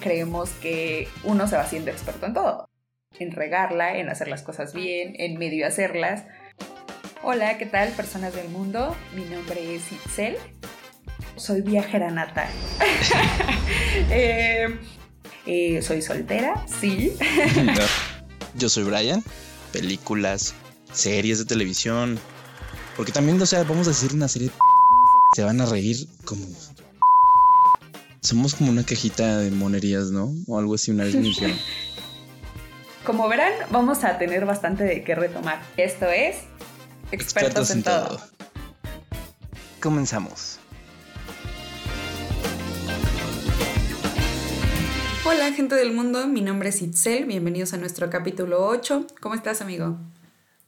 creemos que uno se va haciendo experto en todo. En regarla, en hacer las cosas bien, en medio hacerlas. Hola, ¿qué tal personas del mundo? Mi nombre es Itzel. Soy viajera nata. Eh, eh, soy soltera, sí. Yo soy Brian. Películas, series de televisión. Porque también, o sea, vamos a decir una serie. Se van a reír como somos como una cajita de monerías, ¿no? O algo así una vez me Como verán, vamos a tener bastante de qué retomar. Esto es Expertos, en, todo. Comenzamos. Hola gente del mundo, mi nombre es Itzel, bienvenidos a nuestro capítulo 8. ¿Cómo estás amigo?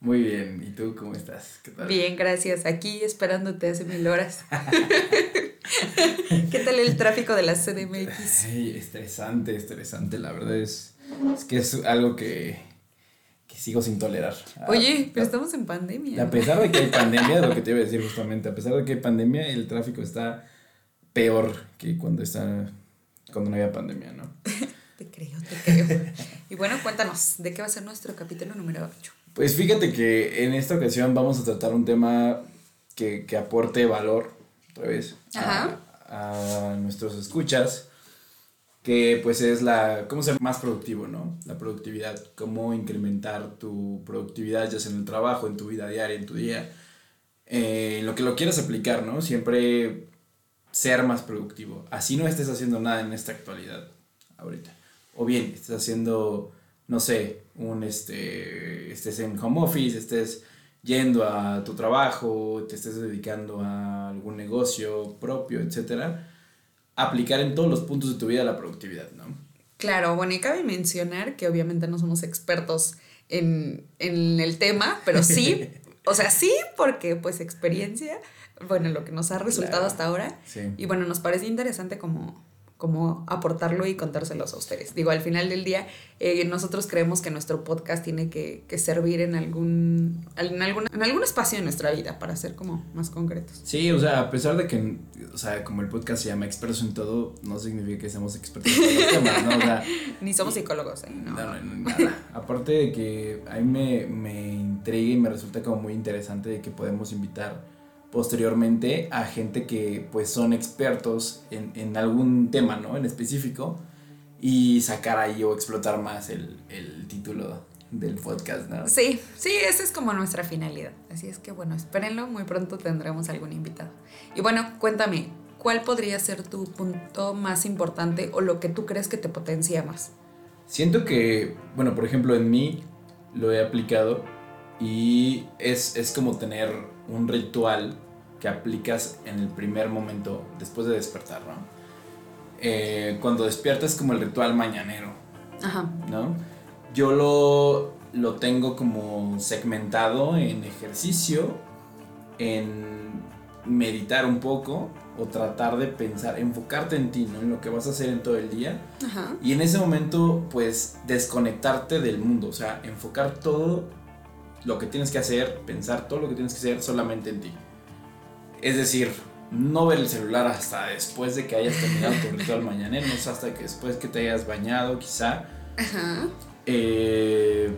Muy bien, ¿y tú cómo estás? Bien, gracias. Aquí esperándote hace mil horas. ¿Qué tal el tráfico de la CDMX? Sí, estresante, estresante. La verdad es, es que es algo que, que sigo sin tolerar. Oye, pero estamos en pandemia. A pesar de que hay pandemia, es lo que te iba a decir justamente, a pesar de que hay pandemia, el tráfico está peor que cuando está cuando no había pandemia, ¿no? te creo, te creo. Y bueno, cuéntanos, ¿de qué va a ser nuestro capítulo número 8? Pues fíjate que en esta ocasión vamos a tratar un tema que, que aporte valor otra vez a, nuestros escuchas, que pues es la, cómo ser más productivo, ¿no? La productividad, cómo incrementar tu productividad ya sea en el trabajo, en tu vida diaria, en tu día, eh, en lo que lo quieras aplicar, ¿no? Siempre ser más productivo. Así no estés haciendo nada en esta actualidad, ahorita. O bien, estés haciendo, no sé, un, este, estés en home office, estés yendo a tu trabajo, te estés dedicando a algún negocio propio, etcétera, aplicar en todos los puntos de tu vida la productividad, ¿no? Claro, bueno, y cabe mencionar que obviamente no somos expertos en, en el tema, pero sí, o sea, sí, porque pues experiencia, bueno, lo que nos ha resultado hasta ahora, y bueno, nos parece interesante como como aportarlo y contárselos a ustedes. Digo, al final del día, eh, nosotros creemos que nuestro podcast tiene que, que, servir en algún, en, algún, en algún espacio de nuestra vida para ser como más concretos. Sí, o sea, a pesar de que, o sea, como el podcast se llama Expertos en Todo, no significa que seamos expertos en los temas, ¿no? O sea, Ni somos psicólogos, ¿eh? No, no, no nada. Aparte de que a mí me, me intriga y me resulta como muy interesante de que podemos invitar posteriormente a gente que pues son expertos en, en algún tema, ¿no? En específico y sacar ahí o explotar más el, el, título del podcast, ¿no? Sí, sí, esa es como nuestra finalidad. Así es que bueno, espérenlo, muy pronto tendremos algún invitado. Y bueno, cuéntame, ¿cuál podría ser tu punto más importante o lo que tú crees que te potencia más? Siento que, bueno, por ejemplo, en mí lo he aplicado y es, es como tener un ritual que aplicas en el primer momento después de despertar, ¿no? Eh, cuando despiertas como el ritual mañanero, Ajá. ¿no? Yo lo, lo tengo como segmentado en ejercicio, en meditar un poco o tratar de pensar, enfocarte en ti, ¿no? En lo que vas a hacer en todo el día. Ajá. Y en ese momento, pues, desconectarte del mundo, o sea, enfocar todo lo que tienes que hacer, pensar todo lo que tienes que hacer solamente en ti. Es decir, no ver el celular hasta después de que hayas terminado tu ritual mañanero, no hasta que después que te hayas bañado, quizá. Ajá. Eh,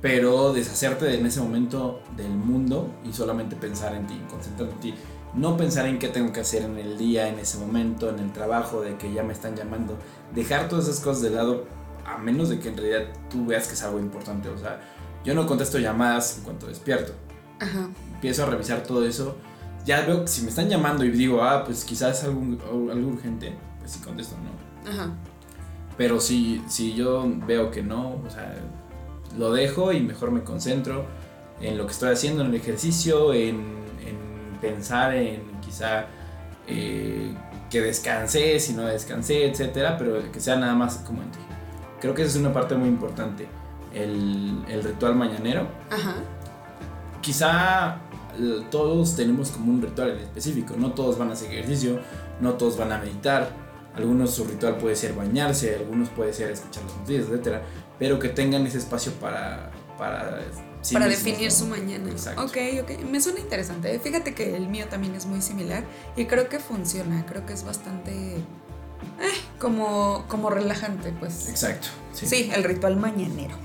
pero deshacerte en ese momento del mundo y solamente pensar en ti, concentrarte en ti. No pensar en qué tengo que hacer en el día, en ese momento, en el trabajo, de que ya me están llamando. Dejar todas esas cosas de lado, a menos de que en realidad tú veas que es algo importante. O sea, yo no contesto llamadas en cuanto despierto. Ajá. Empiezo a revisar todo eso ya veo que si me están llamando y digo, ah, pues quizás es algo, algo urgente, pues sí contesto, ¿no? Ajá. Pero si, si yo veo que no, o sea, lo dejo y mejor me concentro en lo que estoy haciendo, en el ejercicio, en, en pensar en quizá eh, que descansé, si no descansé, etcétera, pero que sea nada más como en ti. Creo que esa es una parte muy importante, el, el ritual mañanero. Ajá. Quizá todos tenemos como un ritual en específico, no todos van a hacer ejercicio, no todos van a meditar, algunos su ritual puede ser bañarse, algunos puede ser escuchar los noticias, etcétera, pero que tengan ese espacio para para para definir su mañana. Exacto. Ok, ok. Me suena interesante. Fíjate que el mío también es muy similar y creo que funciona. Creo que es bastante. Eh, Como, como relajante, pues. Exacto. Sí. el ritual mañanero.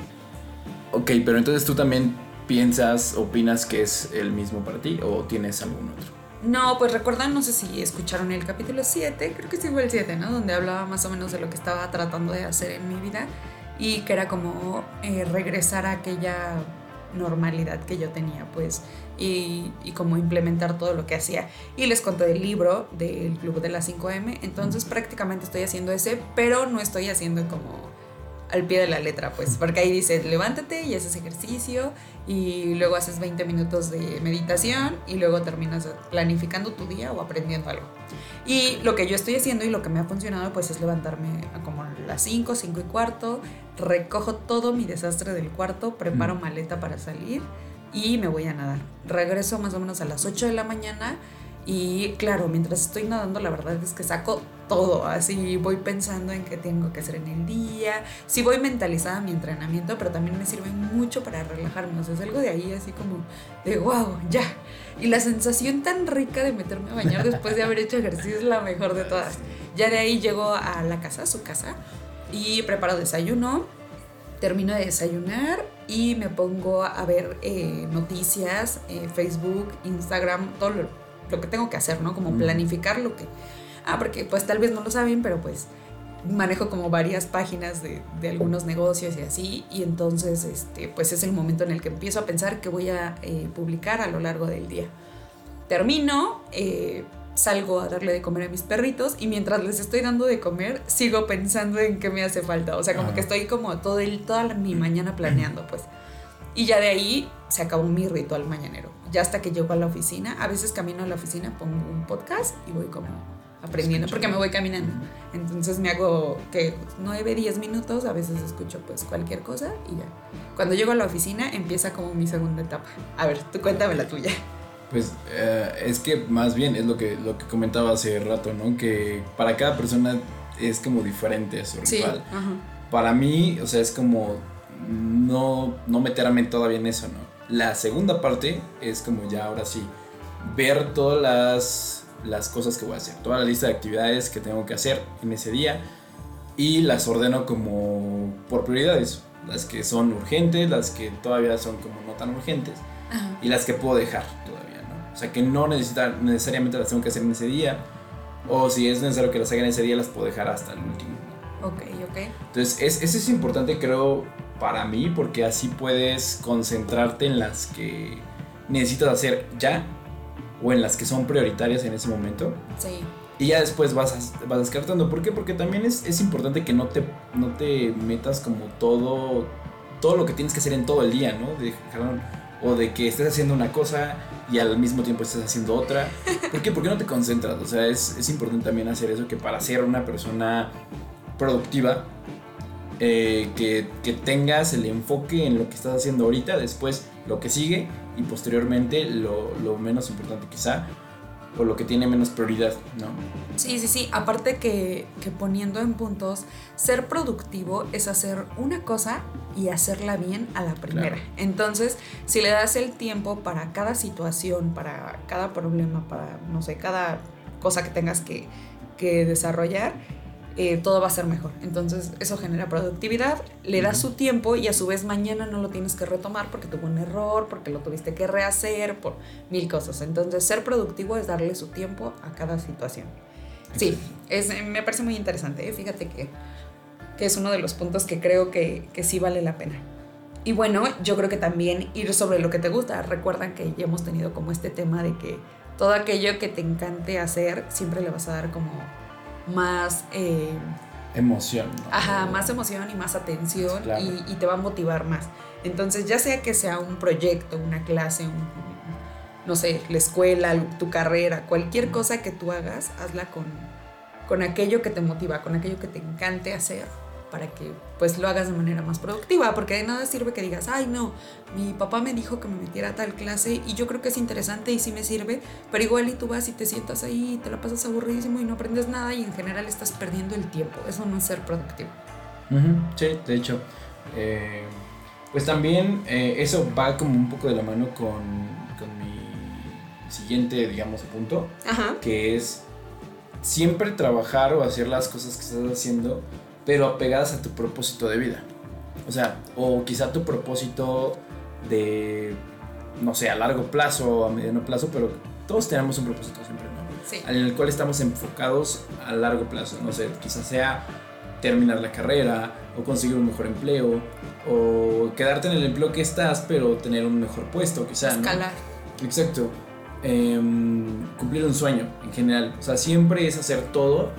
Ok, pero entonces tú también piensas, opinas que es el mismo para ti o tienes algún otro? No, pues recuerdan, no sé si escucharon el capítulo 7, creo que sí fue el 7, ¿no? Donde hablaba más o menos de lo que estaba tratando de hacer en mi vida y que era como eh, regresar a aquella normalidad que yo tenía, pues, y, y, como implementar todo lo que hacía. Y les conté del libro del Club de las 5M, entonces prácticamente estoy haciendo ese, pero no estoy haciendo como al pie de la letra, pues, porque ahí dice, levántate y haces ejercicio y luego haces 20 minutos de meditación y luego terminas planificando tu día o aprendiendo algo. Y lo que yo estoy haciendo y lo que me ha funcionado, pues, es levantarme a como las 5, 5 y cuarto, recojo todo mi desastre del cuarto, preparo maleta para salir y me voy a nadar. Regreso más o menos a las 8 de la mañana y claro, mientras estoy nadando, la verdad es que saco todo, así voy pensando en qué tengo que hacer en el día, sí voy mentalizada a mi entrenamiento, pero también me sirve mucho para relajarme, o sea, algo de ahí así como de wow, ya. Y la sensación tan rica de meterme a bañar después de haber hecho ejercicio es la mejor de todas. Ya de ahí llego a la casa, su casa, y preparo desayuno, termino de desayunar y me pongo a ver eh, noticias, eh, Facebook, Instagram, todo lo, lo, que tengo que hacer, ¿no? Como planificar lo que Ah, porque pues tal vez no lo saben, pero pues manejo como varias páginas de, de, algunos negocios y así, y entonces este, pues es el momento en el que empiezo a pensar que voy a eh, publicar a lo largo del día. Termino, eh, salgo a darle de comer a mis perritos y mientras les estoy dando de comer sigo pensando en qué me hace falta, o sea, como que estoy como todo el, toda mi mañana planeando, pues. Y ya de ahí se acabó mi ritual mañanero. Ya hasta que llego a la oficina, a veces camino a la oficina, pongo un podcast y voy como aprendiendo porque me voy caminando. Entonces me hago que 9, 10 minutos, a veces escucho pues cualquier cosa y ya. Cuando llego a la oficina empieza como mi segunda etapa. A ver, tú cuéntame la tuya. Pues eh, es que más bien es lo que, lo que comentaba hace rato, ¿no? Que para cada persona es como diferente su ritual. Para mí, o sea, es como no, no meterme todavía en eso, ¿no? La segunda parte es como ya ahora sí, ver todas las las cosas que voy a hacer, toda la lista de actividades que tengo que hacer en ese día y las ordeno como por prioridades, las que son urgentes, las que todavía son como no tan urgentes y las que puedo dejar todavía, ¿no? O sea, que no necesariamente las tengo que hacer en ese día o si es necesario que las haga en ese día las puedo dejar hasta el último. Ok, ok. Entonces, es, eso es importante creo para mí porque así puedes concentrarte en las que necesitas hacer ya o en las que son prioritarias en ese momento. Sí. Y ya después vas, vas descartando. ¿Por qué? Porque también es, es, importante que no te, no te metas como todo, todo lo que tienes que hacer en todo el día, ¿no? De, o de que estés haciendo una cosa y al mismo tiempo estés haciendo otra. ¿Por qué? Porque no te concentras. O sea, es, es importante también hacer eso que para ser una persona productiva, eh, que, que tengas el enfoque en lo que estás haciendo ahorita, después lo que sigue y posteriormente lo, lo, menos importante quizá o lo que tiene menos prioridad, ¿no? Sí, sí, sí. Aparte que, que, poniendo en puntos, ser productivo es hacer una cosa y hacerla bien a la primera. Entonces, si le das el tiempo para cada situación, para cada problema, para, no sé, cada cosa que tengas que, que desarrollar, eh, todo va a ser mejor. Entonces eso genera productividad, le das su tiempo y a su vez mañana no lo tienes que retomar porque tuvo un error, porque lo tuviste que rehacer, por mil cosas. Entonces ser productivo es darle su tiempo a cada situación. Sí, es, me parece muy interesante. ¿eh? Fíjate que, que, es uno de los puntos que creo que, que sí vale la pena. Y bueno, yo creo que también ir sobre lo que te gusta. Recuerdan que ya hemos tenido como este tema de que todo aquello que te encante hacer, siempre le vas a dar como más... Eh, emoción. Ajá, más emoción y más atención y, te va a motivar más. Entonces, ya sea que sea un proyecto, una clase, no sé, la escuela, tu carrera, cualquier cosa que tú hagas, hazla con, con aquello que te motiva, con aquello que te encante hacer para que pues lo hagas de manera más productiva, porque de nada sirve que digas, ay no, mi papá me dijo que me metiera a tal clase y yo creo que es interesante y sí me sirve, pero igual y tú vas y te sientas ahí y te la pasas aburridísimo y no aprendes nada y en general estás perdiendo el tiempo, eso no es ser productivo. Sí, de hecho, eh, pues también eh, eso va como un poco de la mano con, con mi siguiente, digamos, punto, que es siempre trabajar o hacer las cosas que estás haciendo, pero apegadas a tu propósito de vida. O sea, o quizá tu propósito de, no sé, a largo plazo o a mediano plazo, pero todos tenemos un propósito siempre, ¿no? Sí. En el cual estamos enfocados a largo plazo. No sé, quizás sea terminar la carrera o conseguir un mejor empleo o quedarte en el empleo que estás pero tener un mejor puesto quizás. Escalar. Exacto. Em, cumplir un sueño en general. O sea, siempre es hacer todo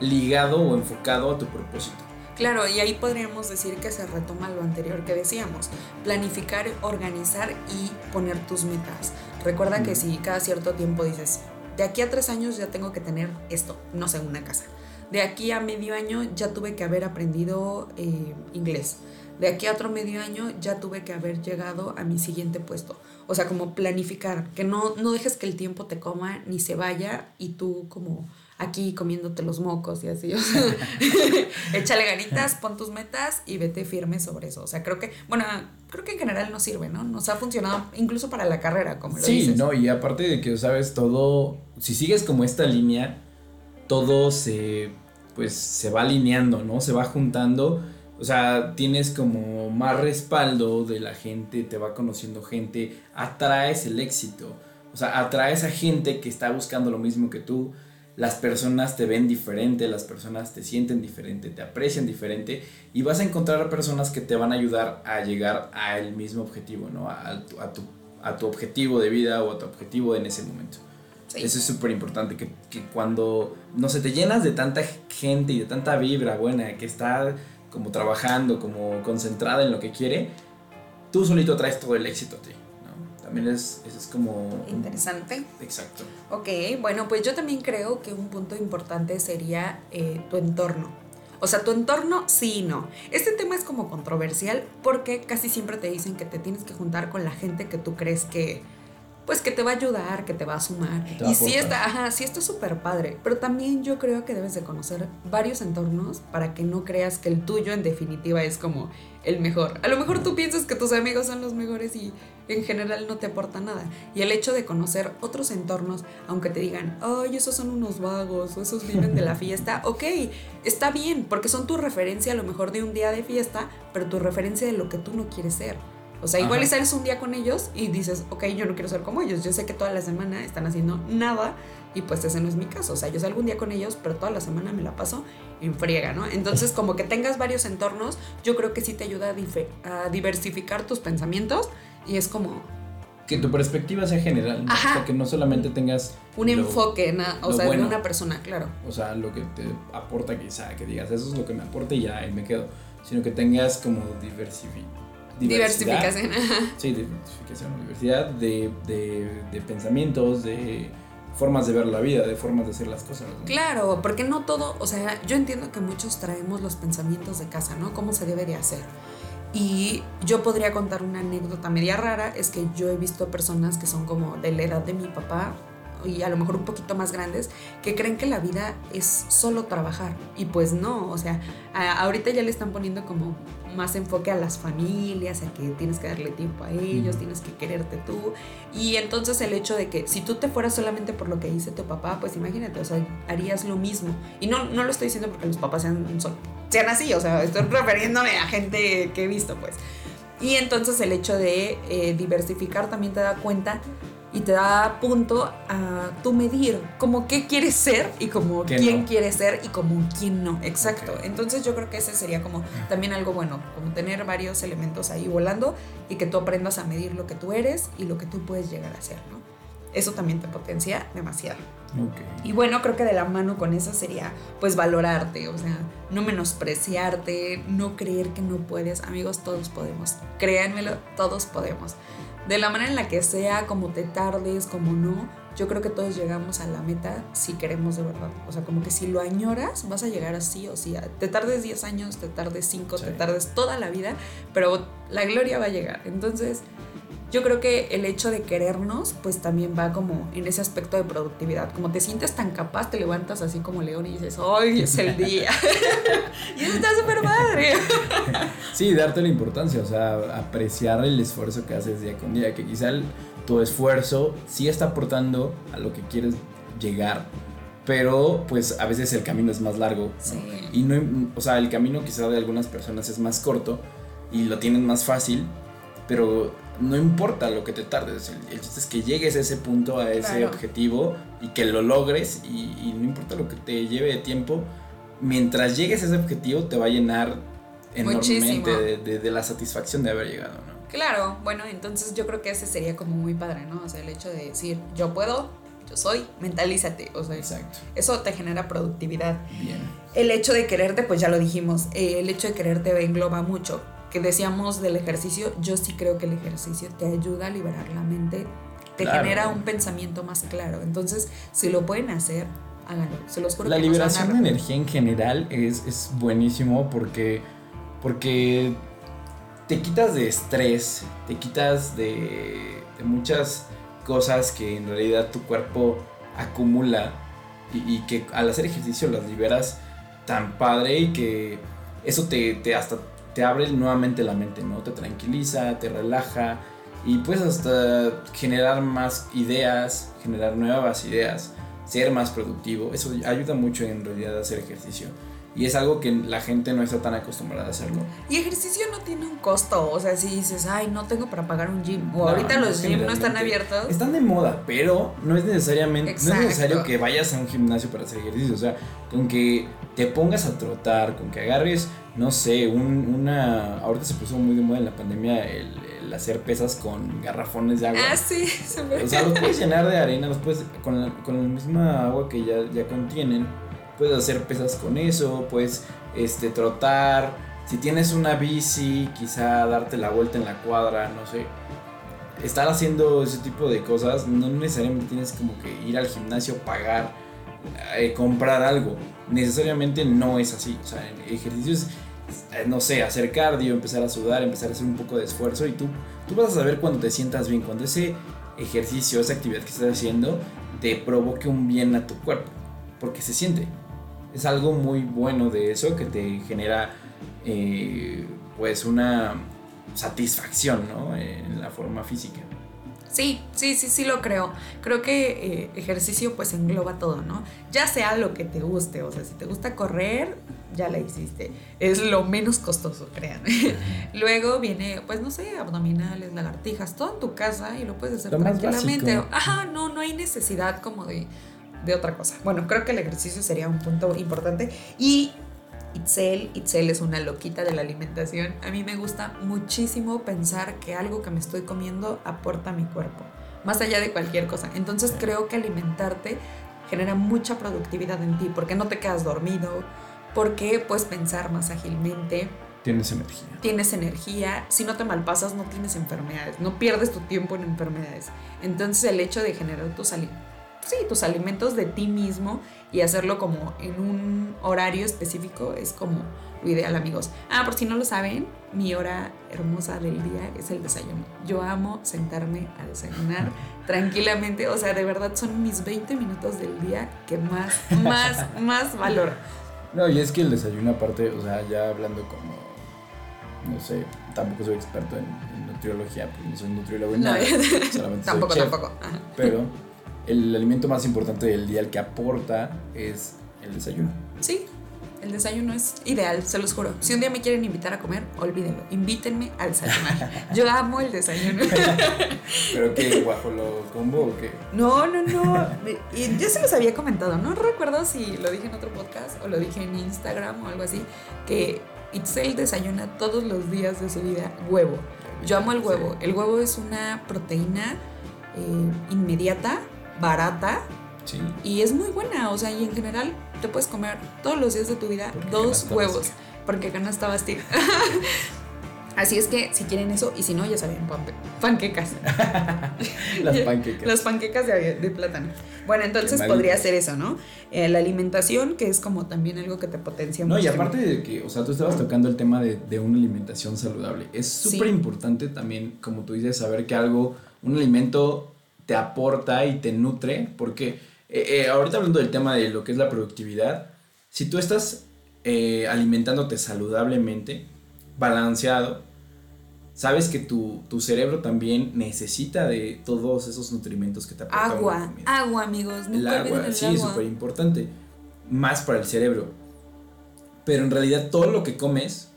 ligado o enfocado a tu propósito. Claro, y ahí podríamos decir que se retoma lo anterior que decíamos, planificar, organizar y poner tus metas. Recuerda que si cada cierto tiempo dices, de aquí a tres años ya tengo que tener esto, no sé, una casa. De aquí a medio año ya tuve que haber aprendido eh, inglés. De aquí a otro medio año ya tuve que haber llegado a mi siguiente puesto. O sea, como planificar, que no, no dejes que el tiempo te coma ni se vaya y tú como aquí comiéndote los mocos y así. O sea, échale ganitas, pon tus metas y vete firme sobre eso. O sea, creo que, bueno, creo que en general nos sirve, ¿no? Nos ha funcionado incluso para la carrera, como lo Sí, dices. no, y aparte de que, sabes, todo, si sigues como esta línea, todo se, pues, se va alineando, ¿no? Se va juntando. O sea, tienes como más respaldo de la gente, te va conociendo gente, atraes el éxito. O sea, atraes a gente que está buscando lo mismo que tú. Las personas te ven diferente, las personas te sienten diferente, te aprecian diferente y vas a encontrar personas que te van a ayudar a llegar al mismo objetivo, ¿no? A, a tu, a tu a tu objetivo de vida o a tu objetivo en ese momento. Sí. Eso es súper importante, que, que cuando, no sé, te llenas de tanta gente y de tanta vibra buena que está como trabajando, como concentrada en lo que quiere, tú solito traes todo el éxito a ti. También es, es como... Interesante. Exacto. Ok, bueno, pues yo también creo que un punto importante sería eh, tu entorno. O sea, tu entorno sí y no. Este tema es como controversial porque casi siempre te dicen que te tienes que juntar con la gente que tú crees que, pues que te va a ayudar, que te va a sumar. Te va a y sí está, ajá, sí está súper padre. Pero también yo creo que debes de conocer varios entornos para que no creas que el tuyo en definitiva es como el mejor. A lo mejor tú piensas que tus amigos son los mejores y en general no te aporta nada. Y el hecho de conocer otros entornos, aunque te digan, ay, esos son unos vagos o esos viven de la fiesta, ok, está bien, porque son tu referencia a lo mejor de un día de fiesta, pero tu referencia de lo que tú no quieres ser. O sea, igual Ajá. sales un día con ellos y dices, ok, yo no quiero ser como ellos. Yo sé que toda la semana están haciendo nada y pues ese no es mi caso. O sea, yo salgo un día con ellos, pero toda la semana me la paso en friega, ¿no? Entonces, como que tengas varios entornos, yo creo que sí te ayuda a, diversificar tus pensamientos y es como Que tu perspectiva sea general, ¿no? Ajá. O sea, que no solamente tengas... un lo- enfoque, o sea, bueno. de una persona, claro. O sea, lo que te aporta quizá, que digas, eso es lo que me aporta y ya, ahí me quedo. Sino que tengas como diversifi- diversidad. Diversificación. Sí, diversificación, diversidad de, de, de pensamientos, de formas de ver la vida, de formas de hacer las cosas. ¿no? Claro, porque no todo, o sea, yo entiendo que muchos traemos los pensamientos de casa, ¿no? Cómo se debe de hacer. Y yo podría contar una anécdota media rara, es que yo he visto personas que son como de la edad de mi papá y a lo mejor un poquito más grandes, que creen que la vida es solo trabajar. Y pues no, o sea, ahorita ya le están poniendo como más enfoque a las familias, a que tienes que darle tiempo a ellos, tienes que quererte tú. Y entonces el hecho de que si tú te fueras solamente por lo que dice tu papá, pues imagínate, o sea, harías lo mismo. Y no, no lo estoy diciendo porque los papás sean, sol- sean así, o sea, estoy refiriéndome a gente que he visto, pues. Y entonces el hecho de eh, diversificar también te da cuenta y te da punto a tú medir como qué quieres ser y como ¿Qué quién no? quieres ser y como quién no. Exacto. Entonces yo creo que ese sería como también algo bueno, como tener varios elementos ahí volando y que tú aprendas a medir lo que tú eres y lo que tú puedes llegar a ser, ¿no? Eso también te potencia demasiado. Y bueno, creo que de la mano con eso sería pues valorarte, o sea, no menospreciarte, no creer que no puedes. Amigos, todos podemos. Créanmelo, todos podemos. De la manera en la que sea, como te tardes, como no, yo creo que todos llegamos a la meta si queremos de verdad. O sea, como que si lo añoras, vas a llegar así o sí. Te tardes 10 años, te tardes 5, Sí. te tardes toda la vida, pero la gloria va a llegar. Entonces, yo creo que el hecho de querernos, pues también va como en ese aspecto de productividad. Como te sientes tan capaz, te levantas así como león y dices, hoy es el día. y eso está súper padre. Sí, darte la importancia, o sea, apreciar el esfuerzo que haces día con día, que quizá el- tu esfuerzo sí está aportando a lo que quieres llegar, pero pues a veces el camino es más largo. Sí. Y no, o sea, el camino quizá de algunas personas es más corto y lo tienen más fácil, pero no importa lo que te tardes, el, el chiste es que llegues a ese punto, a ese Claro. objetivo y que lo logres y, y no importa lo que te lleve de tiempo, mientras llegues a ese objetivo te va a llenar enormemente de, de- de la satisfacción de haber llegado, ¿no? Claro, bueno, entonces yo creo que ese sería como muy padre, ¿no? O sea, el hecho de decir, yo puedo, yo soy, mentalízate, o sea, Exacto. eso te genera productividad. Bien. El hecho de quererte, pues ya lo dijimos, eh, el hecho de quererte engloba mucho. Que decíamos del ejercicio, yo sí creo que el ejercicio te ayuda a liberar la mente, te Claro. genera un pensamiento más claro. Entonces, si lo pueden hacer, háganlo. Se los juro La que liberación de energía en general es, es buenísimo porque, porque te quitas de estrés, te quitas de, de muchas cosas que en realidad tu cuerpo acumula y, y que al hacer ejercicio las liberas tan padre y que eso te, te hasta te abre nuevamente la mente, ¿no? Te tranquiliza, te relaja y puedes hasta generar más ideas, generar nuevas ideas, ser más productivo. Eso ayuda mucho en realidad a hacer ejercicio. Y es algo que la gente no está tan acostumbrada a hacerlo. Y ejercicio no tiene un costo, o sea, si dices, ay, no tengo para pagar un gym, o No, ahorita no, los gyms no están abiertos. Están de moda, pero no es necesariamente no es necesario que vayas a un gimnasio para hacer ejercicio. O sea, con que te pongas a trotar, con que agarres, no sé, un- una. Ahorita se puso muy de moda en la pandemia el, el hacer pesas con garrafones de agua. Ah, sí, se me... O sea, los puedes llenar de arena, los puedes, con, la, con la misma agua que ya, ya contienen, puedes hacer pesas con eso, puedes este, trotar. Si tienes una bici, quizá darte la vuelta en la cuadra, no sé. Estar haciendo ese tipo de cosas, no necesariamente tienes como que ir al gimnasio, pagar, eh, comprar algo. Necesariamente no es así. O sea, en ejercicios, eh, no sé, hacer cardio, empezar a sudar, empezar a hacer un poco de esfuerzo y tú, tú vas a saber cuando te sientas bien, cuando ese ejercicio, esa actividad que estás haciendo te provoque un bien a tu cuerpo, porque se siente. Es algo muy bueno de eso que te genera eh, pues una satisfacción, ¿no? En la forma física. Sí, sí, sí, sí lo creo. Creo que eh, ejercicio pues engloba todo, ¿no? Ya sea lo que te guste, o sea, si te gusta correr, ya la hiciste. Es lo menos costoso, crean. Luego viene, pues no sé, abdominales, lagartijas, todo en tu casa y lo puedes hacer Lo tranquilamente. Ajá, no, no hay necesidad como de, de otra cosa. Bueno, creo que el ejercicio sería un punto importante. Y Itzel, Itzel es una loquita de la alimentación. A mí me gusta muchísimo pensar que algo que me estoy comiendo aporta a mi cuerpo, más allá de cualquier cosa. Entonces creo que alimentarte genera mucha productividad en ti, porque no te quedas dormido, porque puedes pensar más ágilmente, Tienes energía. tienes energía, si no te malpasas no tienes enfermedades, no pierdes tu tiempo en enfermedades. Entonces el hecho de generar tus, ali- sí, tus alimentos de ti mismo y hacerlo como en un horario específico es como lo ideal amigos. Ah, por si no lo saben, mi hora hermosa del día es el desayuno. Yo amo sentarme a desayunar tranquilamente, o sea, de verdad son mis 20 minutos del día que más, más, más valoro. No, y es que el desayuno aparte, o sea, ya hablando como, no sé, tampoco soy experto en, en nutriología, pues no soy nutriólogo en No, nada, solamente soy tampoco, chef, tampoco. Ajá. Pero el alimento más importante del día, el que aporta, es el desayuno. Sí, el desayuno es ideal, se los juro. Si un día me quieren invitar a comer, olvídenlo. Invítenme a desayunar. Yo amo el desayuno. ¿Pero qué, guajolo combo o qué? No, no, no. Y yo se los había comentado. No recuerdo si lo dije en otro podcast o lo dije en Instagram o algo así. Que Itzel desayuna todos los días de su vida huevo. Yo amo el huevo. El huevo es una proteína eh, inmediata, barata Sí. y es muy buena. O sea, y en general te puedes comer todos los días de tu vida dos huevos. Porque canasta básica. Así es que si quieren eso, y si no, ya saben, pan- panquecas. Las panquecas. Las panquecas de, de plátano. Bueno, entonces podría ser eso, ¿no? Eh, la alimentación, que es como también algo que te potencia No, y muchísimo. aparte de que, o sea, tú estabas tocando el tema de, de una alimentación saludable. Es Sí. súper importante también, como tú dices, saber que algo, un alimento te aporta y te nutre, porque eh, eh, ahorita hablando del tema de lo que es la productividad, si tú estás eh, alimentándote saludablemente, balanceado, sabes que tu, tu cerebro también necesita de todos esos nutrimentos que te aporta Agua, agua, amigos. El Nunca olviden agua, el sí, agua. es súper importante. Más para el cerebro. Pero en realidad todo lo que comes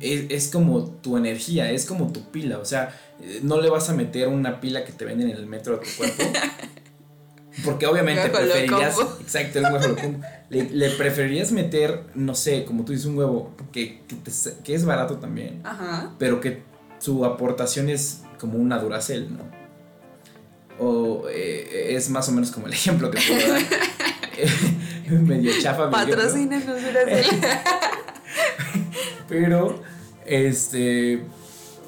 es, es como tu energía, es como tu pila. O sea, eh, no le vas a meter una pila que te venden en el metro a tu cuerpo. Porque obviamente preferirías. Exacto, el guajolocombo. le, le preferirías meter, no sé, como tú dices, un huevo que, que, te- que es barato también Ajá. pero que su aportación es como una duracel, ¿no? O eh, es más o menos como el ejemplo que puedo dar. Medio chafa. Patrocínanos, Duracell. Pero, este,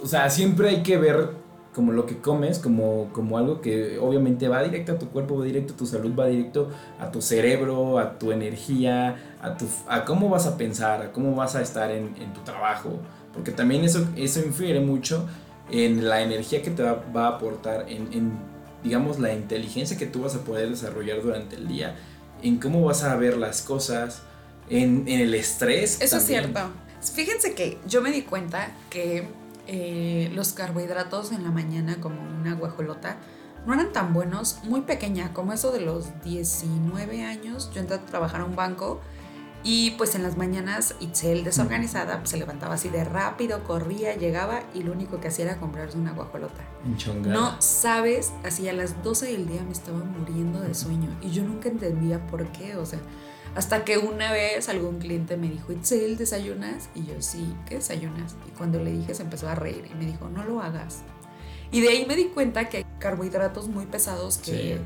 o sea, siempre hay que ver como lo que comes, como, como algo que obviamente va directo a tu cuerpo, va directo a tu salud, va directo a tu cerebro, a tu energía, a, tu, a cómo vas a pensar, a cómo vas a estar en, en tu trabajo. Porque también eso, eso infiere mucho en la energía que te va, va a aportar, en, en, digamos, la inteligencia que tú vas a poder desarrollar durante el día, en cómo vas a ver las cosas, en, en el estrés. Eso es cierto. Fíjense que yo me di cuenta que eh, los carbohidratos en la mañana, como una guajolota, no eran tan buenos, muy pequeña, como eso de los 19 años. Yo entré a trabajar a un banco y pues en las mañanas Itzel, desorganizada, pues, se levantaba así de rápido, corría, llegaba y lo único que hacía era comprarse una guajolota. No sabes, así a las 12 del día me estaba muriendo de sueño y yo nunca entendía por qué, o sea, hasta que una vez algún cliente me dijo, Itzel, ¿desayunas? Y yo, sí, ¿qué desayunas? Y cuando le dije se empezó a reír y me dijo, no lo hagas. Y de ahí me di cuenta que hay carbohidratos muy pesados que Sí.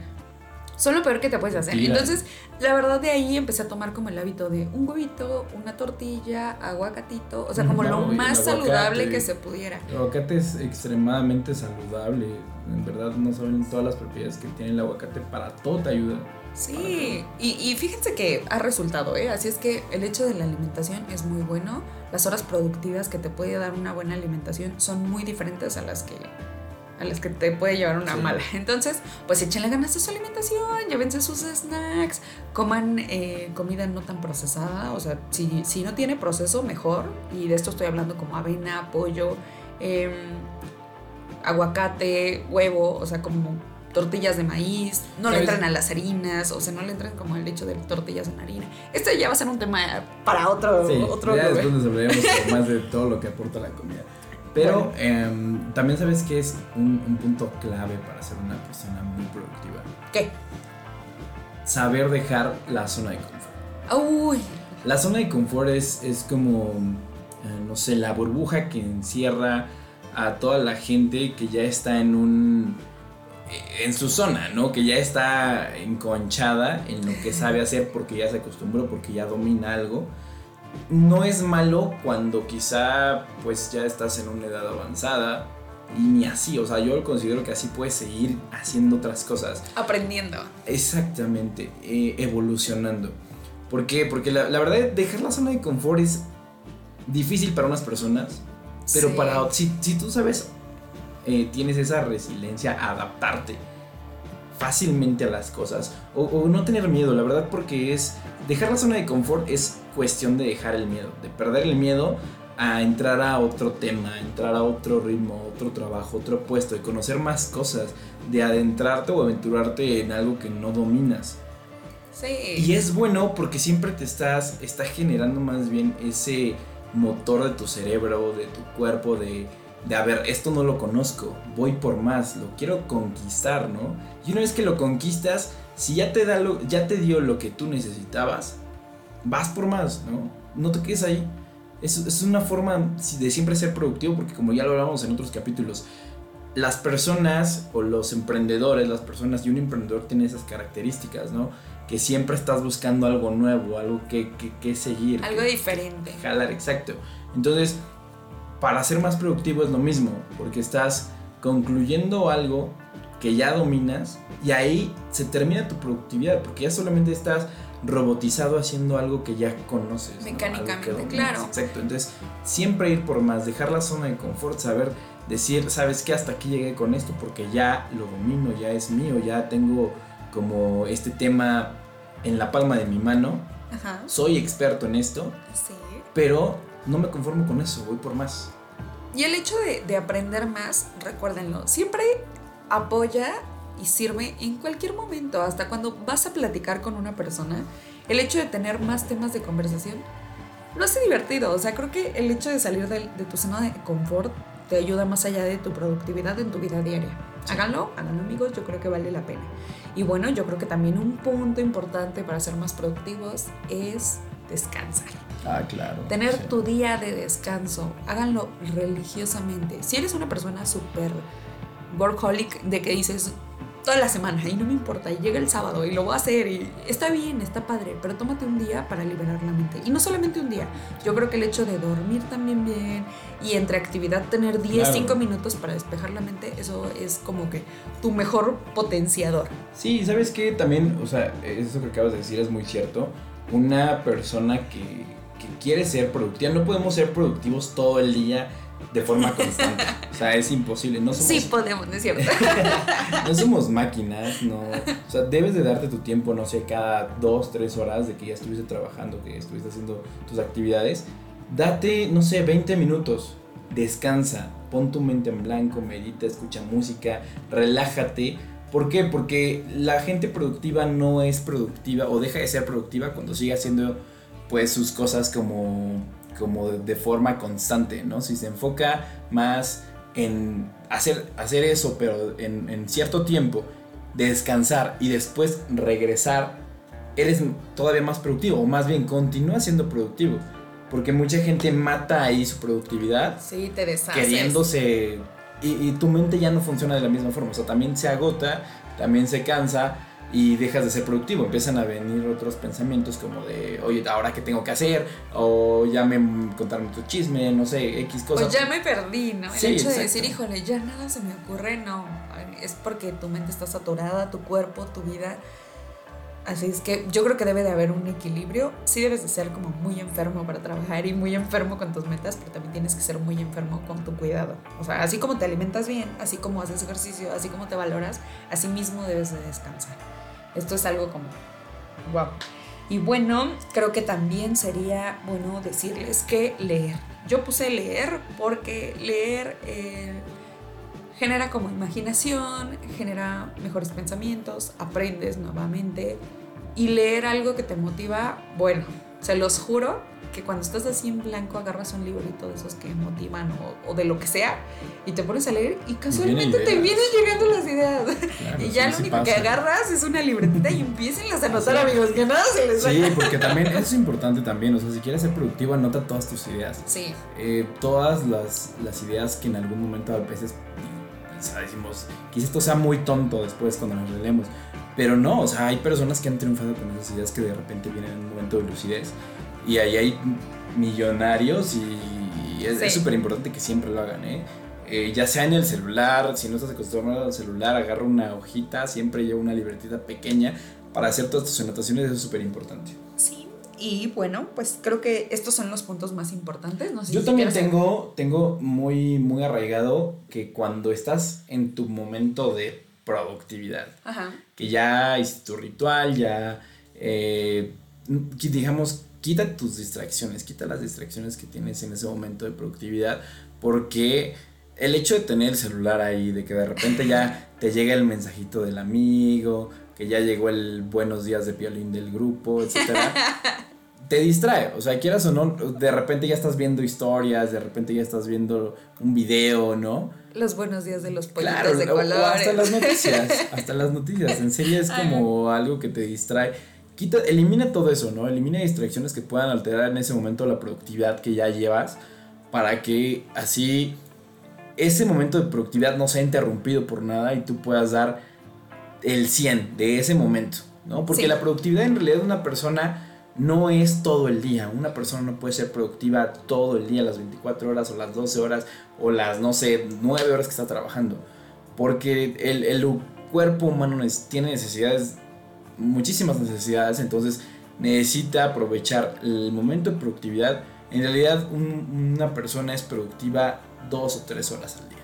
son lo peor que te puedes hacer. Tira. Entonces, la verdad de ahí empecé a tomar como el hábito de un huevito, una tortilla, aguacatito, o sea, como No, lo más saludable que se pudiera. El aguacate es extremadamente saludable. En verdad no saben todas las propiedades que tiene el aguacate. Para todo te ayuda. Sí, y, y fíjense que ha resultado, ¿eh? Así es que el hecho de la alimentación es muy bueno. Las horas productivas que te puede dar una buena alimentación son muy diferentes a las que a las que te puede llevar una Sí. mala. Entonces, pues échenle ganas a su alimentación, llévense sus snacks, coman eh, comida no tan procesada, o sea, si, si no tiene proceso, mejor. Y de esto estoy hablando como avena, pollo, em, aguacate, huevo, o sea, como tortillas de maíz, no le entran a las harinas, o sea, no le entran como el hecho de tortillas en harina. Esto ya va a ser un tema para otro, otro ya después nos hablaremos más de todo lo que aporta la comida. Pero Bueno. em, también sabes que es un, un punto clave para ser una persona muy productiva. ¿Qué? Saber dejar la zona de confort. Uy, La zona de confort es, es como, eh, no sé, la burbuja que encierra a toda la gente que ya está en un... en su zona, ¿no? Que ya está enconchada en lo que sabe hacer porque ya se acostumbró, porque ya domina algo. No es malo cuando quizá pues ya estás en una edad avanzada y ni así, o sea, yo considero que así puedes seguir haciendo otras cosas. aprendiendo. Exactamente, eh, evolucionando. ¿Por qué? Porque la, la verdad, dejar la zona de confort es difícil para unas personas, pero Sí. para si, si tú sabes, eh, tienes esa resiliencia a adaptarte fácilmente a las cosas o, o no tener miedo, la verdad, porque es dejar la zona de confort es cuestión de dejar el miedo, de perder el miedo a entrar a otro tema, a entrar a otro ritmo, otro trabajo, otro puesto, de conocer más cosas, de adentrarte o aventurarte en algo que no dominas. Sí. Y es bueno porque siempre te estás, está generando más bien ese motor de tu cerebro, de tu cuerpo, de, de a ver, esto no lo conozco, voy por más, lo quiero conquistar, ¿no? Y una vez que lo conquistas, si ya te, da lo, ya te dio lo que tú necesitabas, vas por más, ¿no? No te quedes ahí. Es, es una forma de siempre ser productivo porque como ya lo hablamos en otros capítulos, las personas o los emprendedores, las personas y un emprendedor tiene esas características, ¿no? Que siempre estás buscando algo nuevo, algo que, que, que seguir. Algo que- diferente. jalar, exacto. Entonces, para ser más productivo es lo mismo, porque estás concluyendo algo que ya dominas y ahí se termina tu productividad, porque ya solamente estás robotizado haciendo algo que ya conoces. ¿no? Mecánicamente, dominas. claro. Exacto, entonces siempre ir por más, dejar la zona de confort, saber decir, sabes que hasta aquí llegué con esto porque ya lo domino, ya es mío, ya tengo como este tema en la palma de mi mano, Ajá. soy experto en esto, Sí. pero no me conformo con eso, voy por más. Y el hecho de, de aprender más, recuérdenlo, siempre apoya y sirve en cualquier momento, hasta cuando vas a platicar con una persona, el hecho de tener más temas de conversación lo hace divertido. O sea, creo que el hecho de salir de, de tu zona de confort te ayuda más allá de tu productividad en tu vida diaria. Háganlo, háganlo amigos, yo creo que vale la pena. Y bueno, yo creo que también un punto importante para ser más productivos es descansar. Ah, claro. Tener sí. tu día de descanso, háganlo religiosamente. Si eres una persona súper workaholic de que dices toda la semana y no me importa, y llega el sábado y lo voy a hacer y está bien, está padre, pero tómate un día para liberar la mente. Y no solamente un día, yo creo que el hecho de dormir también bien y entre actividad tener 10, Claro. 5 minutos para despejar la mente, eso es como que tu mejor potenciador. Sí, ¿sabes qué? También, o sea, eso que acabas de decir es muy cierto. Una persona que, que quiere ser productiva, no podemos ser productivos todo el día de forma constante. o sea, es imposible. No somos, Sí podemos, ¿no es cierto? no somos máquinas, no. O sea, debes de darte tu tiempo, no sé, cada dos, tres horas de que ya estuviste trabajando, que estuviste haciendo tus actividades. Date, no sé, 20 minutos. Descansa, pon tu mente en blanco, medita, escucha música, relájate. ¿Por qué? Porque la gente productiva no es productiva o deja de ser productiva cuando sigue haciendo pues sus cosas como, como de, forma constante, ¿no? Si se enfoca más en hacer, hacer eso, pero en, en cierto tiempo, descansar y después regresar, eres todavía más productivo, o más bien continúa siendo productivo. Porque mucha gente mata ahí su productividad Sí, te deshaces. queriéndose y, y tu mente ya no funciona de la misma forma, o sea, también se agota, también se cansa y dejas de ser productivo, empiezan a venir otros pensamientos como de, oye, ahora qué tengo que hacer, o ya me contaron tu chisme, no sé, X cosas. Pues ya me perdí, ¿no? El Sí, hecho de decir, híjole, ya nada se me ocurre, no. Es porque tu mente está saturada, tu cuerpo, tu vida. Así es que yo creo que debe de haber un equilibrio. Sí debes de ser como muy enfermo para trabajar y muy enfermo con tus metas, pero también tienes que ser muy enfermo con tu cuidado. O sea, así como te alimentas bien, así como haces ejercicio, así como te valoras, así mismo debes de descansar. Esto es algo como, wow. Y bueno, creo que también sería bueno decirles que leer. Yo puse leer porque leer eh, genera como imaginación, genera mejores pensamientos, aprendes nuevamente. Y leer algo que te motiva, bueno, se los juro que cuando estás así en blanco agarras un librito de esos que motivan o, o de lo que sea y te pones a leer y casualmente te ideas. vienen llegando las ideas. Claro, y ya sí, lo sí único que agarras es una libretita y empiecen a anotar, Sí. amigos, que nada se les Sí, porque también eso es importante también, o sea, si quieres ser productivo, anota todas tus ideas. Sí, Eh, todas las, las ideas que en algún momento a veces o sea, decimos, quizás esto sea muy tonto después cuando nos leemos. Pero no, o sea, hay personas que han triunfado con esas ideas que de repente vienen en un momento de lucidez. Y ahí hay millonarios y es Sí. súper importante que siempre lo hagan, ¿eh? Eh, ya sea en el celular, si no estás acostumbrado al celular, agarra una hojita, siempre lleva una libretita pequeña para hacer todas tus anotaciones, eso es súper importante. sí. Y bueno, pues creo que estos son los puntos más importantes. No sé Yo si también tengo, tengo muy, muy arraigado que cuando estás en tu momento de productividad, Ajá. que ya hiciste tu ritual, ya, eh, digamos, quita tus distracciones, quita las distracciones que tienes en ese momento de productividad, porque el hecho de tener el celular ahí, de que de repente ya te llega el mensajito del amigo, que ya llegó el buenos días de violín del grupo, etcétera, te distrae. O sea, quieras o no, de repente ya estás viendo historias, de repente ya estás viendo un video, ¿no? Los buenos días de los pollitos Claro, de o- o colores. hasta las noticias, hasta las noticias. En serio es como algo que te distrae. Quita, elimina todo eso, ¿no? Elimina distracciones que puedan alterar en ese momento la productividad que ya llevas para que así ese momento de productividad no sea interrumpido por nada y tú puedas dar el 100 de ese momento, ¿no? Porque Sí. la productividad en realidad de una persona no es todo el día. Una persona no puede ser productiva todo el día, las 24 horas o las 12 horas o las, no sé, 9 horas que está trabajando. Porque el, el cuerpo humano tiene necesidades, muchísimas necesidades, entonces necesita aprovechar el momento de productividad. En realidad un- una persona es productiva dos o tres horas al día.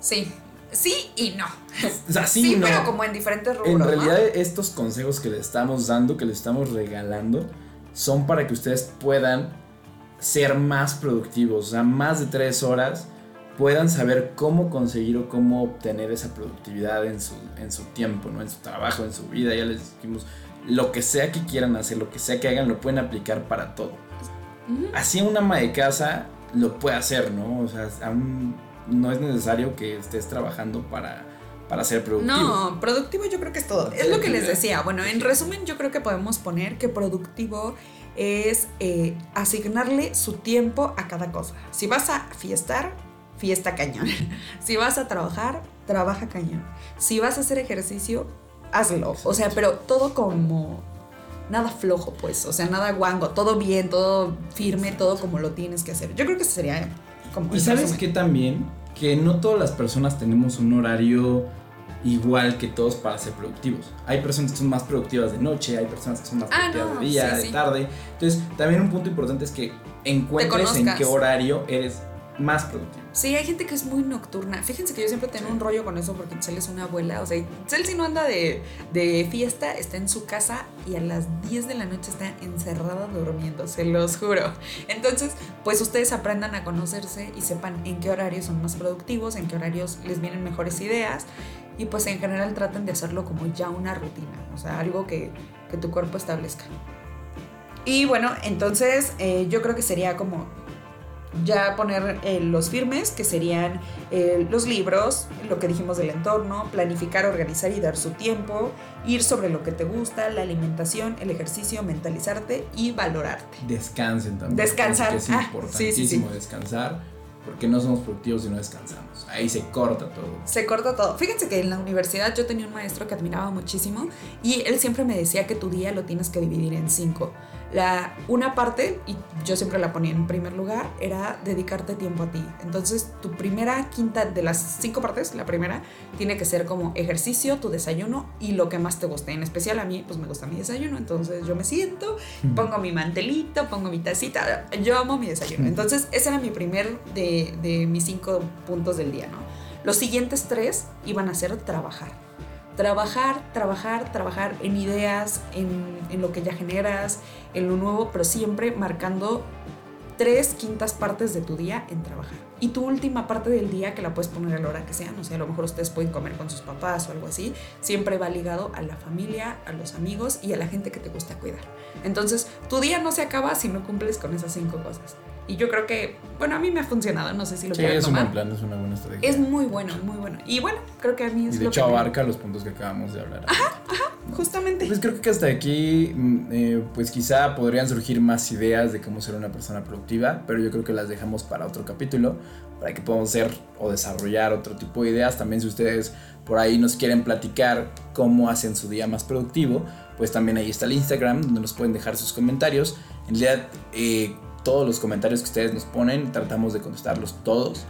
Sí, sí y no. O sea, sí, Sí, no. pero como en diferentes rubros. En ¿no? realidad estos consejos que les estamos dando, que les estamos regalando, son para que ustedes puedan ser más productivos, o sea, más de tres horas puedan saber cómo conseguir o cómo obtener esa productividad en su, en su tiempo, ¿no? En su trabajo, en su vida, ya les dijimos, lo que sea que quieran hacer, lo que sea que hagan, lo pueden aplicar para todo. Así una ama de casa lo puede hacer, ¿no? O sea, aún no es necesario que estés trabajando para, para ser productivo. No, productivo yo creo que es todo. Es lo que les decía. Bueno, en resumen yo creo que podemos poner que productivo es eh, asignarle su tiempo a cada cosa. Si vas a fiestar, fiesta cañón. Si vas a trabajar, trabaja cañón. Si vas a hacer ejercicio, hazlo. O sea, pero todo como nada flojo, pues. O sea, nada guango. Todo bien, todo firme, todo como lo tienes que hacer. Yo creo que sería como. Y sabes que también, que no todas las personas tenemos un horario igual que todos para ser productivos. Hay personas que son más productivas de noche, hay personas que son más ah, productivas de día, de tarde. Entonces, también un punto importante es que encuentres en qué horario eres más productivo. Sí, hay gente que es muy nocturna. Fíjense que yo siempre tengo un rollo con eso porque Cel es una abuela. O sea, Cel si no anda de, de, fiesta, está en su casa y a las 10 de la noche está encerrada durmiendo, se los juro. Entonces, pues ustedes aprendan a conocerse y sepan en qué horarios son más productivos, en qué horarios les vienen mejores ideas y pues en general traten de hacerlo como ya una rutina, o sea, algo que, que tu cuerpo establezca. Y bueno, entonces eh, yo creo que sería como ya poner eh, los firmes, que serían eh, los libros, lo que dijimos del entorno, planificar, organizar y dar su tiempo, ir sobre lo que te gusta, la alimentación, el ejercicio, mentalizarte y valorarte. Descansen también. Descansar. Es ah, importantísimo descansar, porque no somos productivos si no descansamos. Ahí se corta todo. Se corta todo. Fíjense que en la universidad yo tenía un maestro que admiraba muchísimo y él siempre me decía que tu día lo tienes que dividir en cinco. La, una parte, y yo siempre la ponía en primer lugar, era dedicarte tiempo a ti. Entonces, tu primera quinta de las cinco partes, la primera, tiene que ser como ejercicio, tu desayuno y lo que más te guste. En especial a mí, pues me gusta mi desayuno. Entonces, yo me siento, pongo mi mantelito, pongo mi tacita. Yo amo mi desayuno. Entonces, ese era mi primer de, de mis cinco puntos del día, ¿no? Los siguientes tres iban a ser trabajar trabajar, trabajar, trabajar en ideas, en, lo que ya generas, en lo nuevo, pero siempre marcando tres quintas partes de tu día en trabajar. Y tu última parte del día, que la puedes poner a la hora que sea, no sé, a lo mejor ustedes pueden comer con sus papás o algo así, siempre va ligado a la familia, a los amigos y a la gente que te gusta cuidar. Entonces, tu día no se acaba si no cumples con esas cinco cosas. Y yo creo que, bueno, a mí me ha funcionado, no sé si lo sí, es un buen plan, es una buena estrategia. Es muy bueno, muy bueno. Y bueno, creo que a mí es y de hecho abarca los puntos que acabamos de hablar. Ajá, ajá, justamente. Pues creo que hasta aquí, mm, eh, pues quizá podrían surgir más ideas de cómo ser una persona productiva, pero yo creo que las dejamos para otro capítulo, para que podamos hacer o desarrollar otro tipo de ideas. También si ustedes por ahí nos quieren platicar cómo hacen su día más productivo, pues también ahí está el Instagram, donde nos pueden dejar sus comentarios. En realidad, eh, todos los comentarios que ustedes nos ponen, tratamos de contestarlos todos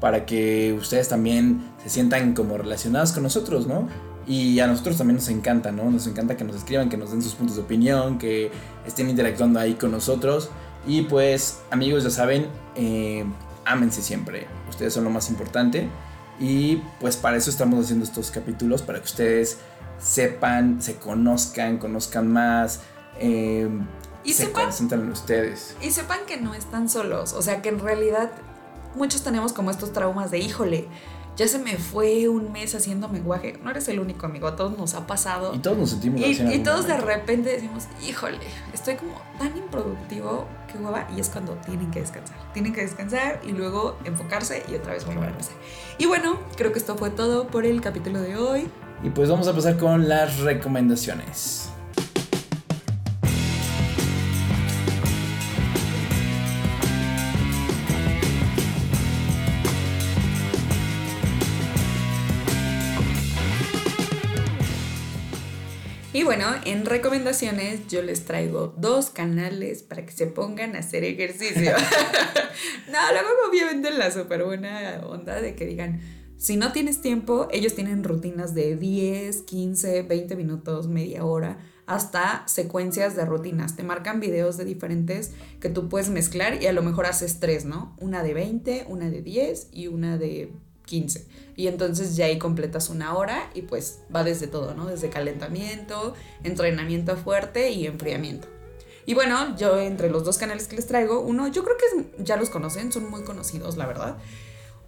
para que ustedes también se sientan como relacionados con nosotros, ¿no? Y a nosotros también nos encanta, ¿no? Nos encanta que nos escriban, que nos den sus puntos de opinión, que estén interactuando ahí con nosotros. Y pues, amigos, ya saben, eh, ámense siempre. Ustedes son lo más importante. Y pues para eso estamos haciendo estos capítulos, para que ustedes sepan, se conozcan, conozcan más. Eh, y se sepan, concentran en ustedes. Y sepan que no están solos. O sea, que en realidad muchos tenemos como estos traumas de, híjole, ya se me fue un mes haciendo menguaje. No eres el único amigo, a todos nos ha pasado. Y todos nos sentimos Y, y todos de repente decimos, híjole, estoy como tan improductivo, que hueva. Y es cuando tienen que descansar. Tienen que descansar y luego enfocarse y otra vez volver a empezar. Y bueno, creo que esto fue todo por el capítulo de hoy. Y pues vamos a pasar con las recomendaciones. Y bueno, en recomendaciones yo les traigo dos canales para que se pongan a hacer ejercicio. no, luego obviamente la súper buena onda de que digan, si no tienes tiempo, ellos tienen rutinas de 10, 15, 20 minutos, media hora, hasta secuencias de rutinas. Te marcan videos de diferentes que tú puedes mezclar y a lo mejor haces tres, ¿no? Una de 20, una de 10 y una de 15. Y entonces ya ahí completas una hora y pues va desde todo, ¿no? Desde calentamiento, entrenamiento fuerte y enfriamiento. Y bueno, yo entre los dos canales que les traigo, uno, yo creo que ya los conocen, son muy conocidos, la verdad.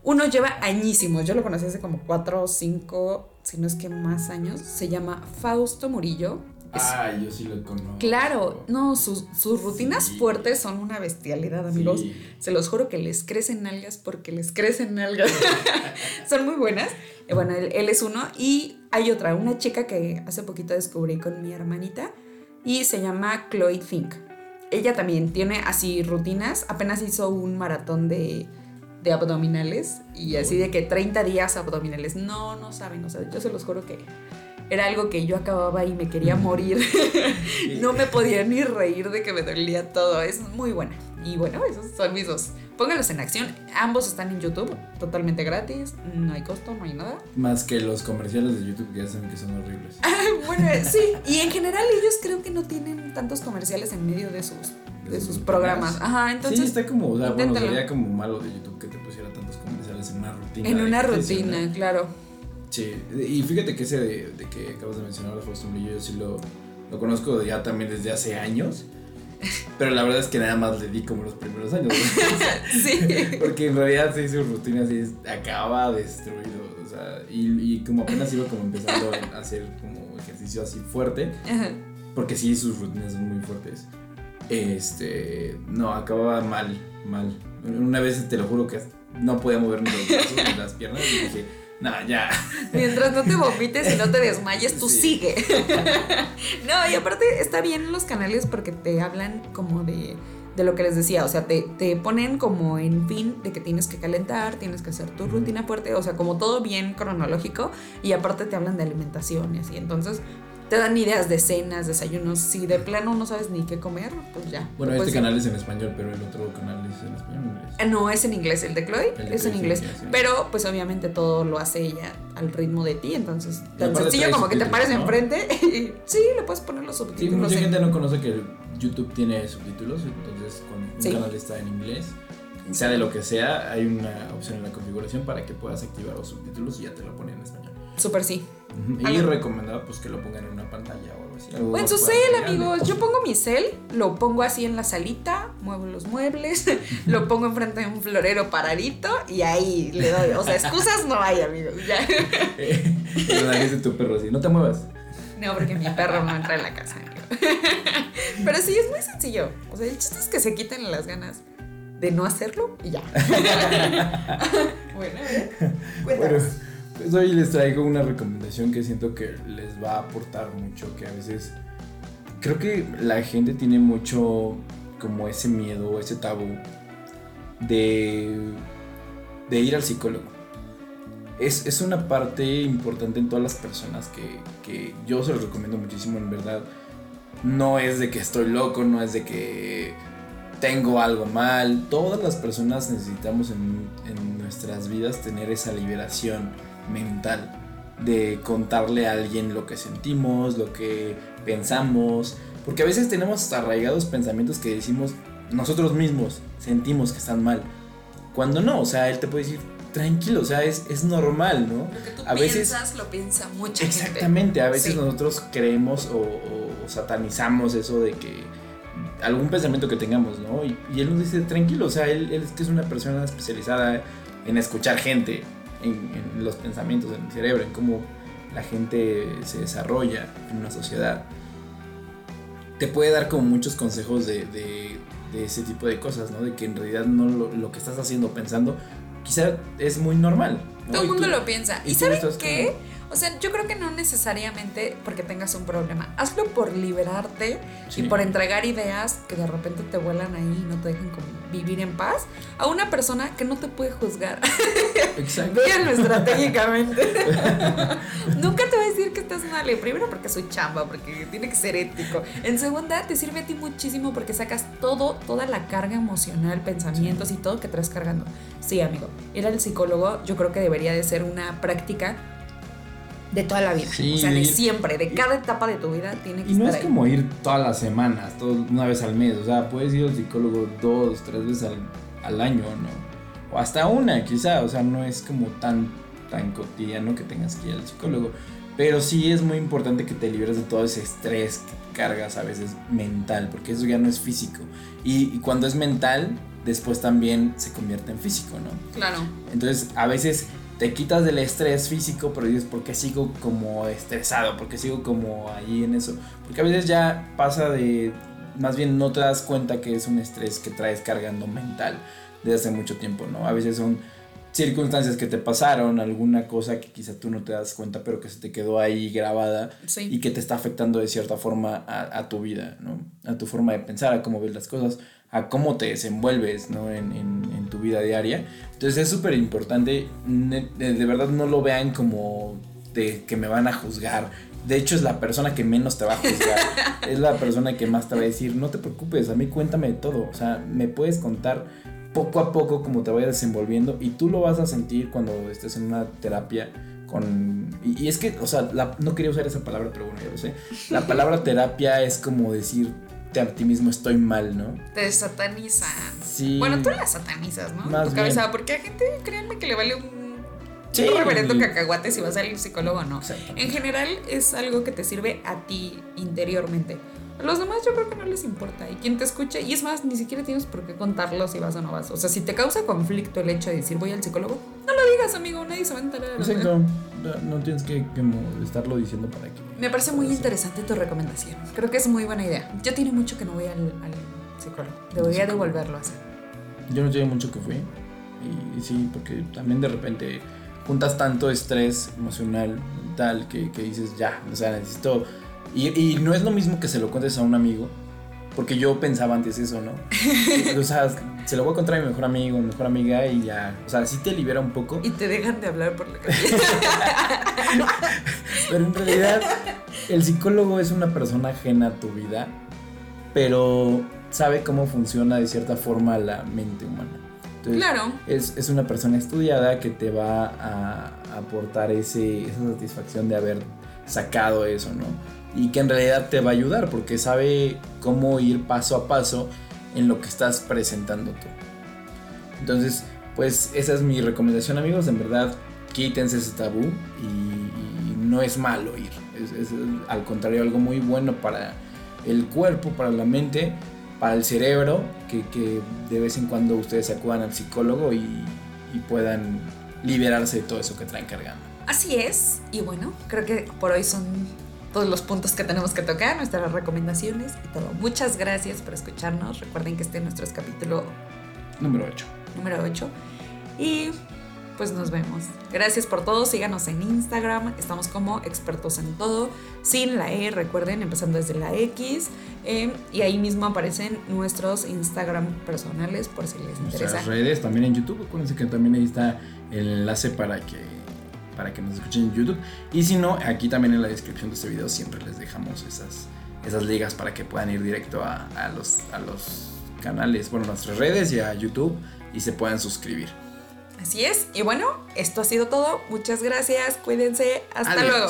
Uno lleva añísimos, yo lo conocí hace como cuatro o cinco, si no es que más años. Se llama Fausto Murillo. Ah, yo sí lo conozco. Claro, no, sus, sus rutinas fuertes son una bestialidad, amigos. Se los juro que les crecen nalgas porque les crecen nalgas. son muy buenas. Eh, bueno, él, él, es uno. Y hay otra, una chica que hace poquito descubrí con mi hermanita y se llama Chloe Fink. Ella también tiene así rutinas. Apenas hizo un maratón de, de abdominales y así de que 30 días abdominales. No, no saben, o sea, yo se los juro que era algo que yo acababa y me quería morir. no me podía ni reír de que me dolía todo. Es muy buena. Y bueno, esos son mis dos. Pónganlos en acción. Ambos están en YouTube, totalmente gratis. No hay costo, no hay nada. Más que los comerciales de YouTube que ya saben que son horribles. bueno, sí. Y en general ellos creo que no tienen tantos comerciales en medio de sus, de, sus, programas. Ajá, entonces. Sí, está como, o sea, bueno, sería como malo de YouTube que te pusiera tantos comerciales en una rutina. En una rutina, claro. Sí, y fíjate que ese de, que acabas de mencionar, Fausto Murillo, yo sí lo, lo conozco ya también desde hace años. Pero la verdad es que nada más le di como los primeros años. sí. Porque en realidad sí, su rutina así acaba destruido. O sea, y, y, como apenas iba como empezando a hacer como ejercicio así fuerte. Porque sí, sus rutinas son muy fuertes. Este, no, acababa mal, mal. Una vez te lo juro que no podía mover ni los brazos ni las piernas y dije no, ya. Mientras no te vomites y no te desmayes, tú sigue. no, y aparte está bien los canales porque te hablan como de, de lo que les decía, o sea, te, te, ponen como en fin de que tienes que calentar, tienes que hacer tu rutina fuerte, o sea, como todo bien cronológico y aparte te hablan de alimentación y así. Entonces, te dan ideas de cenas, desayunos. Si de plano no sabes ni qué comer, pues ya. Bueno, este canal es en español, pero el otro canal es en español o inglés. Ah, no, es en inglés. El de Chloe es en inglés. pero pues obviamente todo lo hace ella al ritmo de ti. Entonces, tan sencillo como que te pares enfrente y sí, le puedes poner los subtítulos. Sí, mucha gente no conoce que YouTube tiene subtítulos. Entonces, con un canal está en inglés sea de lo que sea, hay una opción en la configuración para que puedas activar los subtítulos y ya te lo pone en español. Súper sí. Y recomendado pues que lo pongan en una pantalla o algo así. o en su cel, amigos. Yo pongo mi cel, lo pongo así en la salita, muevo los muebles, lo pongo enfrente de un florero paradito y ahí le doy. O sea, excusas no hay, amigos. Ya. de tu perro así, no te muevas. No, porque mi perro no entra en la casa. Pero sí, es muy sencillo. O sea, el chiste es que se quiten las ganas de no hacerlo y ya. bueno, Bueno, pues hoy les traigo una recomendación que siento que les va a aportar mucho, que a veces creo que la gente tiene mucho como ese miedo, ese tabú de, de ir al psicólogo. Es, es, una parte importante en todas las personas que, que yo se los recomiendo muchísimo, en verdad. No es de que estoy loco, no es de que tengo algo mal. Todas las personas necesitamos en, en nuestras vidas tener esa liberación mental de contarle a alguien lo que sentimos, lo que pensamos, porque a veces tenemos arraigados pensamientos que decimos nosotros mismos, sentimos que están mal, cuando no, o sea, él te puede decir, tranquilo, o sea, es, es normal, ¿no? Lo que tú a piensas, veces lo piensa mucha Exactamente, a veces nosotros creemos o, satanizamos eso de que algún pensamiento que tengamos, ¿no? Y, él nos dice, tranquilo, o sea, él, él es que es una persona especializada en escuchar gente, en, los pensamientos, en el cerebro, en cómo la gente se desarrolla en una sociedad. Te puede dar como muchos consejos de, de, ese tipo de cosas, ¿no? De que en realidad no lo, que estás haciendo, pensando, quizá es muy normal. Todo el mundo lo piensa. ¿Y, sabes qué? O sea, yo creo que no necesariamente porque tengas un problema. Hazlo por liberarte y por entregar ideas que de repente te vuelan ahí y no te dejan como vivir en paz a una persona que no te puede juzgar. Exacto. Véanlo estratégicamente. Nunca te voy a decir que estás mal. Primero porque soy chamba, porque tiene que ser ético. En segunda, te sirve a ti muchísimo porque sacas todo, toda la carga emocional, pensamientos y todo que traes cargando. Sí, amigo. Ir al psicólogo yo creo que debería de ser una práctica de toda la vida. o sea, de siempre, de cada etapa de tu vida tiene que y no es como ir todas las semanas, una vez al mes. O sea, puedes ir al psicólogo dos, tres veces al, año, ¿no? O hasta una, quizá. O sea, no es como tan, tan cotidiano que tengas que ir al psicólogo. Pero sí es muy importante que te liberes de todo ese estrés que cargas a veces mental, porque eso ya no es físico. Y, y cuando es mental, después también se convierte en físico, ¿no? Claro. Entonces, a veces te quitas del estrés físico, pero dices, ¿por qué sigo como estresado? ¿Por qué sigo como ahí en eso? Porque a veces ya pasa de, más bien no te das cuenta que es un estrés que traes cargando mental desde hace mucho tiempo, ¿no? A veces son circunstancias que te pasaron, alguna cosa que quizá tú no te das cuenta, pero que se te quedó ahí grabada y que te está afectando de cierta forma a, tu vida, ¿no? A tu forma de pensar, a cómo ves las cosas, a cómo te desenvuelves, ¿no? En, en, tu vida diaria. Entonces es súper importante, de, verdad no lo vean como de que me van a juzgar. De hecho es la persona que menos te va a juzgar. es la persona que más te va a decir, no te preocupes, a mí cuéntame de todo. O sea, me puedes contar poco a poco como te vayas desenvolviendo y tú lo vas a sentir cuando estés en una terapia con... Y, es que, o sea, no quería usar esa palabra, pero bueno, ya lo sé. La palabra terapia es como decirte a ti mismo estoy mal, ¿no? Te satanizan. Sí. Bueno, tú la satanizas, ¿no? Más tu cabeza, porque a gente, créanme que le vale un Sí, reverendo cacahuate si vas al psicólogo o no. En general es algo que te sirve a ti interiormente. A los demás yo creo que no les importa. Y quien te escuche, y es más, ni siquiera tienes por qué contarlo si vas o no vas. O sea, si te causa conflicto el hecho de decir voy al psicólogo, no lo digas, amigo, nadie se va a enterar. Exacto. No tienes que, estarlo diciendo para que. Me parece muy interesante tu recomendación. Creo que es muy buena idea. Yo tiene mucho que no voy al, psicólogo. Debería devolverlo a hacer. Yo no tiene mucho que fui. Y, sí, porque también de repente juntas tanto estrés emocional, mental, que, que dices, ya, o sea, necesito y, no es lo mismo que se lo cuentes a un amigo, porque yo pensaba antes eso, ¿no? o sea, se lo voy a contar a mi mejor amigo, mi mejor amiga y ya, o sea, sí te libera un poco. Y te dejan de hablar por la calle. pero en realidad, el psicólogo es una persona ajena a tu vida, pero sabe cómo funciona de cierta forma la mente humana. claro. Es, es, una persona estudiada que te va a aportar ese, esa satisfacción de haber sacado eso, ¿no? Y que en realidad te va a ayudar porque sabe cómo ir paso a paso en lo que estás presentando tú. Entonces, pues esa es mi recomendación amigos, en verdad quítense ese tabú y, no es malo ir, es, al contrario algo muy bueno para el cuerpo, para la mente, para el cerebro, que, de vez en cuando ustedes acudan al psicólogo y, y puedan liberarse de todo eso que traen cargando. Así es, y bueno, creo que por hoy son todos los puntos que tenemos que tocar, nuestras recomendaciones y todo. Muchas gracias por escucharnos. Recuerden que este es nuestro capítulo número 8. Número 8. Y pues nos vemos. Gracias por todo. Síganos en Instagram. Estamos como expertos en todo. Sin la E, recuerden, empezando desde la X. Eh, y ahí mismo aparecen nuestros Instagram personales por si les interesa. Nuestras redes también en YouTube. Acuérdense que también ahí está el enlace para que para que nos escuchen en YouTube. Y si no, aquí también en la descripción de este video siempre les dejamos esas, esas ligas para que puedan ir directo a, los, a los canales, bueno, nuestras redes y a YouTube y se puedan suscribir. Así es. Y bueno, esto ha sido todo. Muchas gracias. Cuídense. Hasta luego.